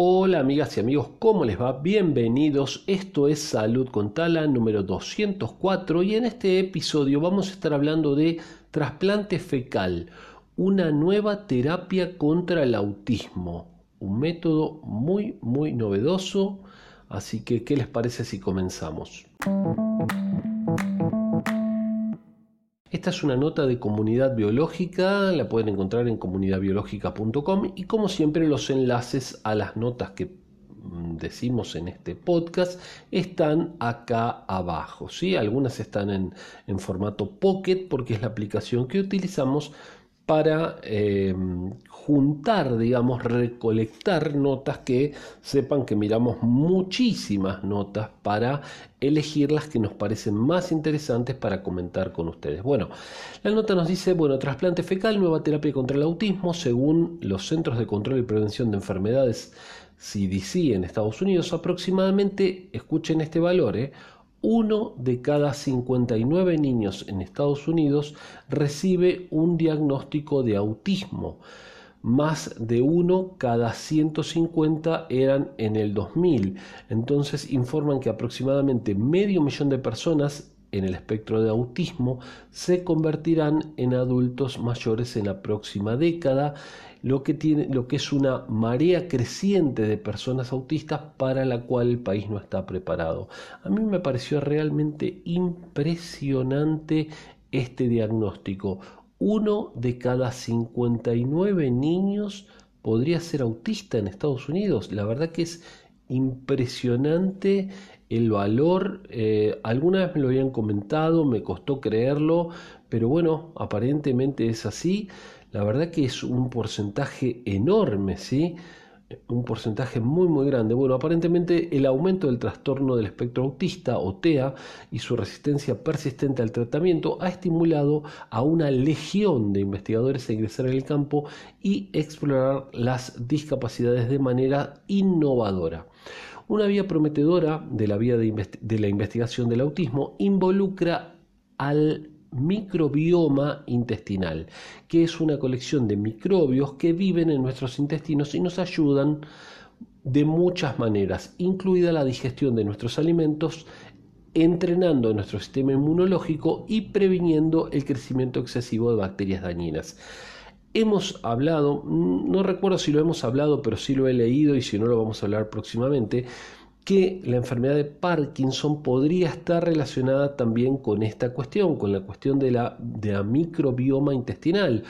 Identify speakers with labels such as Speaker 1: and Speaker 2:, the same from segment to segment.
Speaker 1: Hola amigas y amigos, ¿cómo les va? Bienvenidos. Esto es Salud con Tala número 204 y en este episodio vamos a estar hablando de trasplante fecal, una nueva terapia contra el autismo, un método muy muy novedoso, así que ¿qué les parece si comenzamos? Esta es una nota de comunidad biológica, la pueden encontrar en comunidadbiológica.com y como siempre los enlaces a las notas que mm, decimos en este podcast están acá abajo. ¿sí? Algunas están en, en formato Pocket porque es la aplicación que utilizamos para em, juntar, digamos, recolectar notas que sepan que miramos muchísimas notas para elegir las que nos parecen más interesantes para comentar con ustedes. Bueno, la nota nos dice, bueno, trasplante fecal, nueva terapia contra el autismo, según los Centros de Control y Prevención de Enfermedades CDC en Estados Unidos, aproximadamente, escuchen este valor, ¿eh? Uno de cada 59 niños en Estados Unidos recibe un diagnóstico de autismo. Más de uno cada 150 eran en el 2000. Entonces informan que aproximadamente medio millón de personas en el espectro de autismo se convertirán en adultos mayores en la próxima década, lo que, tiene, lo que es una marea creciente de personas autistas para la cual el país no está preparado. A mí me pareció realmente impresionante este diagnóstico. Uno de cada 59 niños podría ser autista en Estados Unidos. La verdad que es impresionante el valor, eh, alguna vez me lo habían comentado, me costó creerlo, pero bueno, aparentemente es así. La verdad que es un porcentaje enorme, ¿sí? Un porcentaje muy muy grande. Bueno, aparentemente el aumento del trastorno del espectro autista o TEA y su resistencia persistente al tratamiento ha estimulado a una legión de investigadores a ingresar en el campo y explorar las discapacidades de manera innovadora. Una vía prometedora de la vía de, la investigación del autismo involucra al microbioma intestinal, que es una colección de microbios que viven en nuestros intestinos y nos ayudan de muchas maneras, incluida la digestión de nuestros alimentos, entrenando nuestro sistema inmunológico y previniendo el crecimiento excesivo de bacterias dañinas. Hemos hablado, no recuerdo si lo hemos hablado, pero sí lo he leído y si no lo vamos a hablar próximamente, que la enfermedad de Parkinson podría estar relacionada también con esta cuestión, con la cuestión de la, de la microbioma intestinal.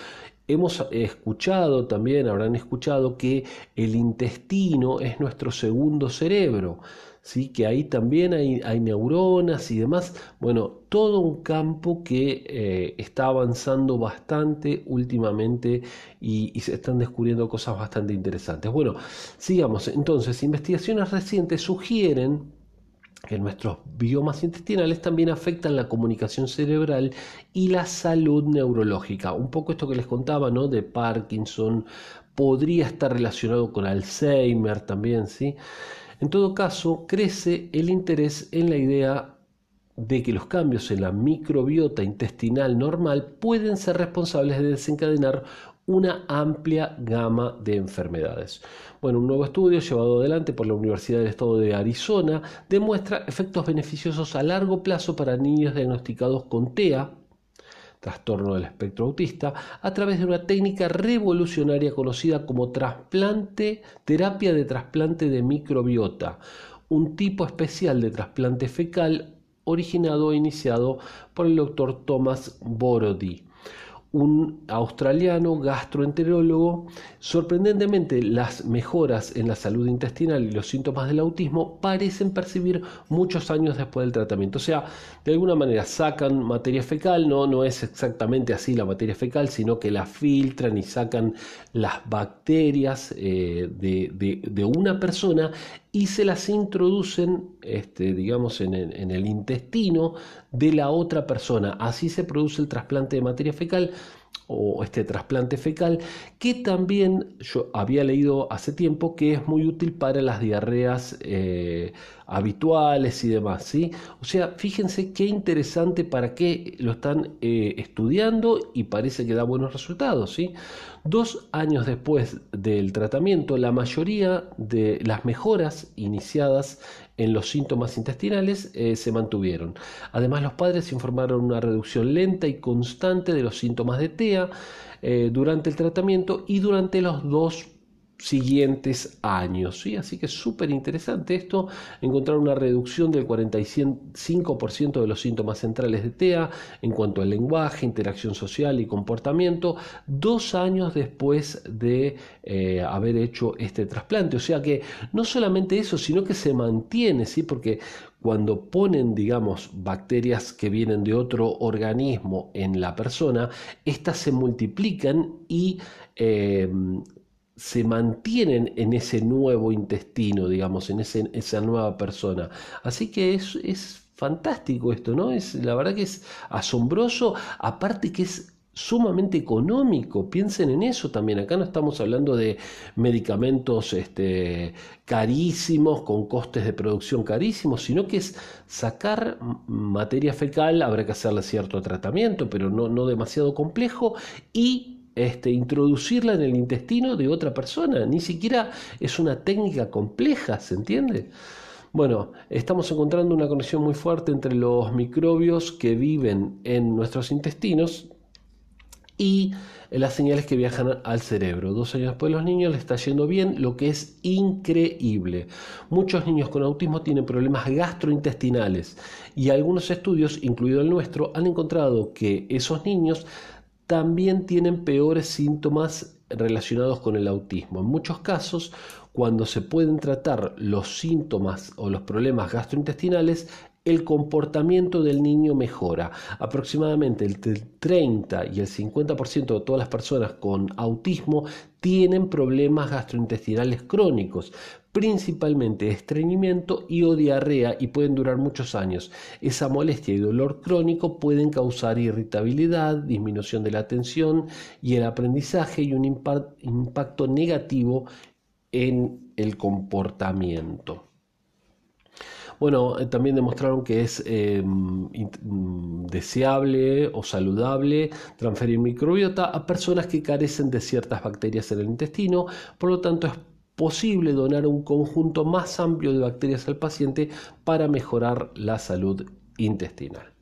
Speaker 1: Hemos escuchado también, habrán escuchado que el intestino es nuestro segundo cerebro. ¿Sí? que ahí también hay, neuronas y demás. Bueno, todo un campo que eh, está avanzando bastante últimamente y, y, se están descubriendo cosas bastante interesantes. Bueno, sigamos. Entonces, investigaciones recientes sugieren que nuestros biomas intestinales también afectan la comunicación cerebral y la salud neurológica. Un poco esto que les contaba, ¿no? De Parkinson, podría estar relacionado con Alzheimer también, ¿sí? En todo caso, crece el interés en la idea de que los cambios en la microbiota intestinal normal pueden ser responsables de desencadenar una amplia gama de enfermedades. Bueno, un nuevo estudio llevado adelante por la Universidad del Estado de Arizona demuestra efectos beneficiosos a largo plazo para niños diagnosticados con TEA, trastorno del espectro autista, a través de una técnica revolucionaria conocida como trasplante, terapia de trasplante de microbiota, un tipo especial de trasplante fecal originado e iniciado por el doctor Thomas Borody un australiano gastroenterólogo. Sorprendentemente, las mejoras en la salud intestinal y los síntomas del autismo parecen percibir muchos años después del tratamiento. O sea, de alguna manera sacan materia fecal, no, no es exactamente así la materia fecal, sino que la filtran y sacan las bacterias eh, de, una persona y se las introducen, este, digamos, en el, intestino de la otra persona. Así se produce el trasplante de materia fecal o este trasplante fecal, que también yo había leído hace tiempo que es muy útil para las diarreas eh, habituales y demás. ¿sí? O sea, fíjense qué interesante para qué lo están eh, estudiando y parece que da buenos resultados. ¿sí? Dos años después del tratamiento, la mayoría de las mejoras iniciadas en los síntomas intestinales eh, se mantuvieron. Además, los padres informaron una reducción lenta y constante de los síntomas de TEA eh, durante el tratamiento y durante los dos siguientes años. ¿sí? Así que es súper interesante esto, encontrar una reducción del 45% de los síntomas centrales de TEA en cuanto al lenguaje, interacción social y comportamiento, dos años después de eh, haber hecho este trasplante. O sea que no solamente eso, sino que se mantiene, ¿sí? porque cuando ponen, digamos, bacterias que vienen de otro organismo en la persona, estas se multiplican y eh, se mantienen en ese nuevo intestino, digamos, en esa nueva persona. Así que es, es fantástico esto, ¿no? Es, la verdad que es asombroso, aparte que es sumamente económico. Piensen en eso también. Acá no estamos hablando de medicamentos este, carísimos, con costes de producción carísimos, sino que es sacar materia fecal, habrá que hacerle cierto tratamiento, pero no, no demasiado complejo, y este, introducirla en el intestino de otra persona. Ni siquiera es una técnica compleja, ¿se entiende? Bueno, estamos encontrando una conexión muy fuerte entre los microbios que viven en nuestros intestinos y las señales que viajan al cerebro. Dos años después los niños les está yendo bien, lo que es increíble. Muchos niños con autismo tienen problemas gastrointestinales y algunos estudios, incluido el nuestro, han encontrado que esos niños también tienen peores síntomas relacionados con el autismo. En muchos casos, cuando se pueden tratar los síntomas o los problemas gastrointestinales, el comportamiento del niño mejora. Aproximadamente el 30 y el 50% de todas las personas con autismo tienen problemas gastrointestinales crónicos, principalmente estreñimiento y o diarrea y pueden durar muchos años. Esa molestia y dolor crónico pueden causar irritabilidad, disminución de la atención y el aprendizaje y un impacto negativo en el comportamiento. Bueno, eh, también demostraron que es eh, mm, deseable o saludable transferir microbiota a personas que carecen de ciertas bacterias en el intestino, por lo tanto es posible donar un conjunto más amplio de bacterias al paciente para mejorar la salud intestinal.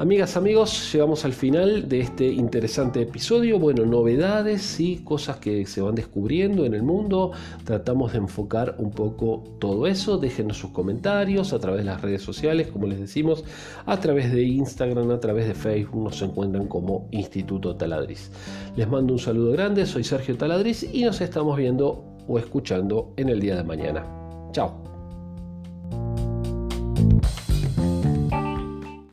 Speaker 1: Amigas, amigos, llegamos al final de este interesante episodio. Bueno, novedades y cosas que se van descubriendo en el mundo. Tratamos de enfocar un poco todo eso. Déjenos sus comentarios a través de las redes sociales, como les decimos, a través de Instagram, a través de Facebook. Nos encuentran como Instituto Taladriz. Les mando un saludo grande. Soy Sergio Taladriz y nos estamos viendo o escuchando en el día de mañana. Chao.